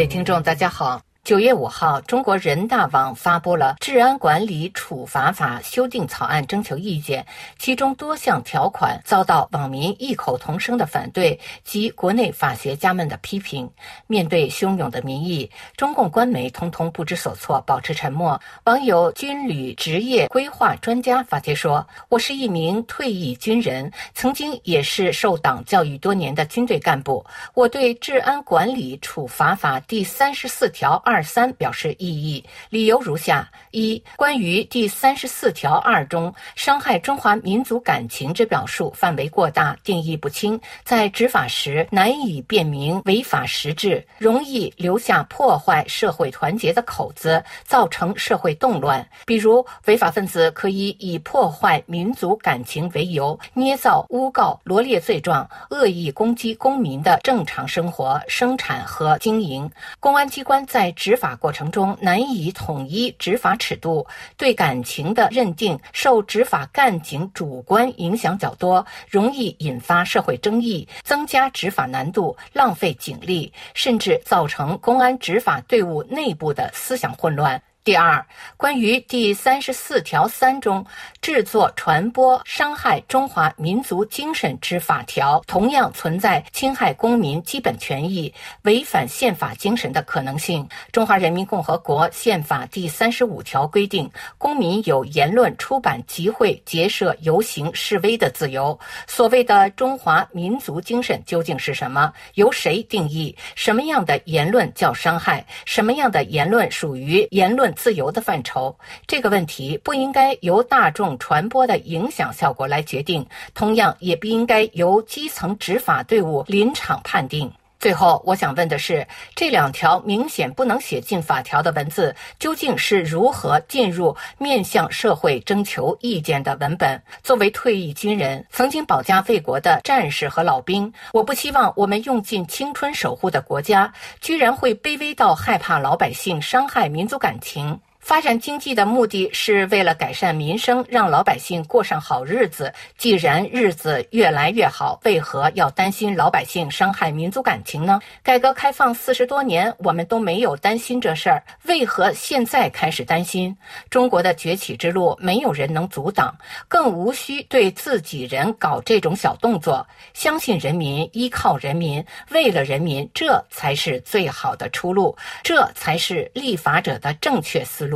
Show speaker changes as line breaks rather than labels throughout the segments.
各位听众，大家好。九月五号，中国人大网发布了《治安管理处罚法》修订草案征求意见，其中多项条款遭到网民异口同声的反对及国内法学家们的批评。面对汹涌的民意，中共官媒通通不知所措，保持沉默。网友军旅职业规划专家发帖说：“我是一名退役军人，曾经也是受党教育多年的军队干部。我对《治安管理处罚法》第三十四条。”二三表示异议，理由如下：一、关于第三十四条二中伤害中华民族感情之表述范围过大，定义不清，在执法时难以辨明违法实质，容易留下破坏社会团结的口子，造成社会动乱。比如，违法分子可以以破坏民族感情为由，捏造、诬告、罗列罪状，恶意攻击公民的正常生活、生产和经营。公安机关在执执法过程中难以统一执法尺度，对感情的认定受执法干警主观影响较多，容易引发社会争议，增加执法难度，浪费警力，甚至造成公安执法队伍内部的思想混乱。第二，关于第三十四条三中制作、传播伤害中华民族精神之法条，同样存在侵害公民基本权益、违反宪法精神的可能性。中华人民共和国宪法第三十五条规定，公民有言论、出版、集会、结社、游行、示威的自由。所谓的中华民族精神究竟是什么？由谁定义？什么样的言论叫伤害？什么样的言论属于言论？自由的范畴，这个问题不应该由大众传播的影响效果来决定，同样也不应该由基层执法队伍临场判定。最后，我想问的是，这两条明显不能写进法条的文字，究竟是如何进入面向社会征求意见的文本？作为退役军人，曾经保家卫国的战士和老兵，我不希望我们用尽青春守护的国家，居然会卑微到害怕老百姓伤害民族感情。发展经济的目的是为了改善民生，让老百姓过上好日子。既然日子越来越好，为何要担心老百姓伤害民族感情呢？改革开放四十多年，我们都没有担心这事儿，为何现在开始担心？中国的崛起之路，没有人能阻挡，更无需对自己人搞这种小动作。相信人民，依靠人民，为了人民，这才是最好的出路，这才是立法者的正确思。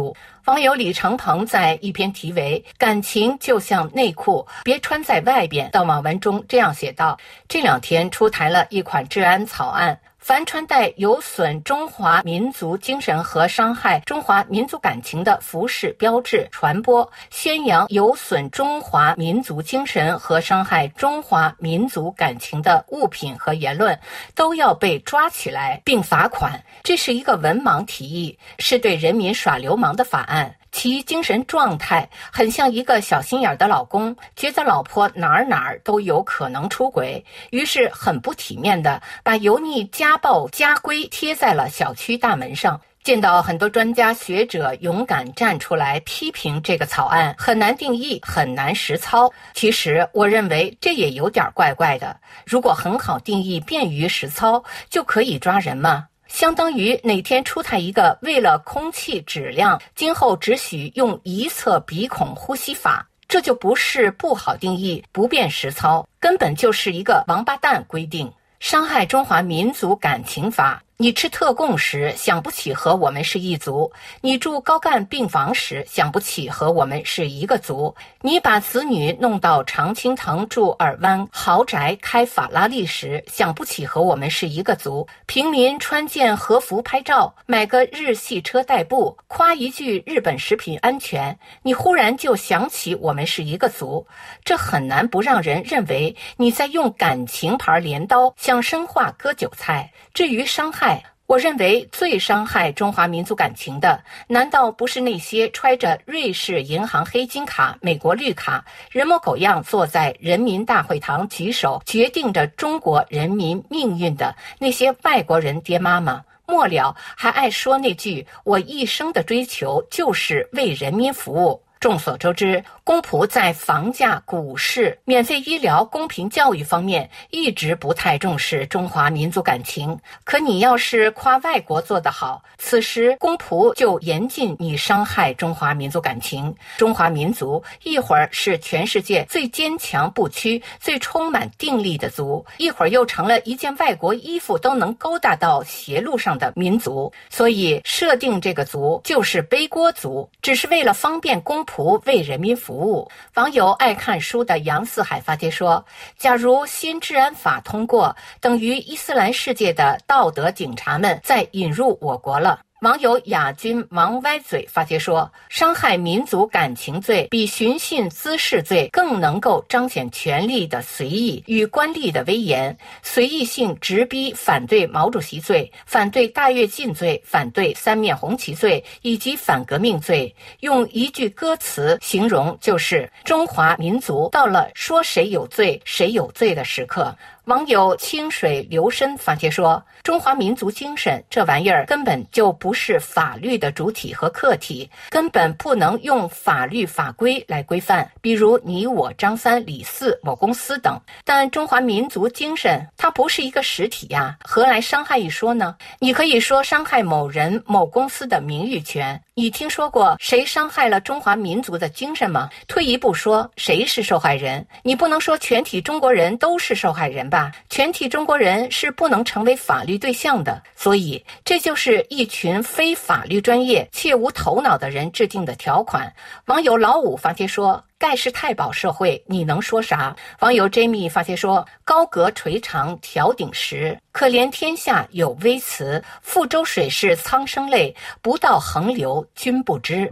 网友李长鹏在一篇题为《感情就像内裤，别穿在外边》的网文中这样写道：这两天出台了一款治安草案。凡穿戴有损中华民族精神和伤害中华民族感情的服饰、标志，传播、宣扬有损中华民族精神和伤害中华民族感情的物品和言论，都要被抓起来并罚款。这是一个文盲提议，是对人民耍流氓的法案。其精神状态很像一个小心眼的老公，觉得老婆哪儿哪儿都有可能出轨，于是很不体面的把油腻家暴家规贴在了小区大门上。见到很多专家学者勇敢站出来批评这个草案，很难定义，很难实操。其实我认为这也有点怪怪的。如果很好定义，便于实操，就可以抓人吗？相当于哪天出台一个为了空气质量，今后只许用一侧鼻孔呼吸法，这就不是不好定义、不便实操，根本就是一个王八蛋规定，伤害中华民族感情法。你吃特供时想不起和我们是一族，你住高干病房时想不起和我们是一个族，你把子女弄到常青藤住耳湾豪宅开法拉利时想不起和我们是一个族，平民穿件和服拍照，买个日系车代步，夸一句日本食品安全，你忽然就想起我们是一个族，这很难不让人认为你在用感情牌镰刀想深化割韭菜。至于伤害。我认为最伤害中华民族感情的，难道不是那些揣着瑞士银行黑金卡、美国绿卡、人模狗样坐在人民大会堂举手决定着中国人民命运的那些外国人爹妈吗？末了还爱说那句“我一生的追求就是为人民服务”。众所周知，公仆在房价、股市、免费医疗、公平教育方面一直不太重视中华民族感情。可你要是夸外国做得好，此时公仆就严禁你伤害中华民族感情。中华民族一会儿是全世界最坚强不屈、最充满定力的族，一会儿又成了一件外国衣服都能勾搭到邪路上的民族。所以设定这个族就是背锅族，只是为了方便公仆图为人民服务。网友爱看书的杨四海发帖说：“假如新治安法通过，等于伊斯兰世界的道德警察们在引入我国了。”网友亚军王歪嘴发帖说：“伤害民族感情罪比寻衅滋事罪更能够彰显权力的随意与官吏的威严。随意性直逼反对毛主席罪、反对大跃进罪、反对三面红旗罪以及反革命罪。用一句歌词形容，就是中华民族到了说谁有罪谁有罪的时刻。”网友清水流深发帖说：“中华民族精神这玩意儿根本就不是法律的主体和客体，根本不能用法律法规来规范。比如你我张三李四某公司等。但中华民族精神它不是一个实体呀，何来伤害一说呢？你可以说伤害某人某公司的名誉权。你听说过谁伤害了中华民族的精神吗？退一步说，谁是受害人？你不能说全体中国人都是受害人。”，吧全体中国人是不能成为法律对象的，所以这就是一群非法律专业且无头脑的人制定的条款。网友老五发帖说：“盖世太保社会，你能说啥？”网友 Jamie 发帖说：“高阁垂长条顶石，可怜天下有微词。覆舟水是苍生泪，不到横流君不知。”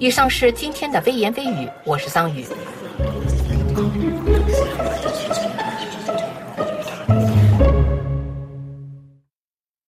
以上是今天的微言微语，我是桑宇。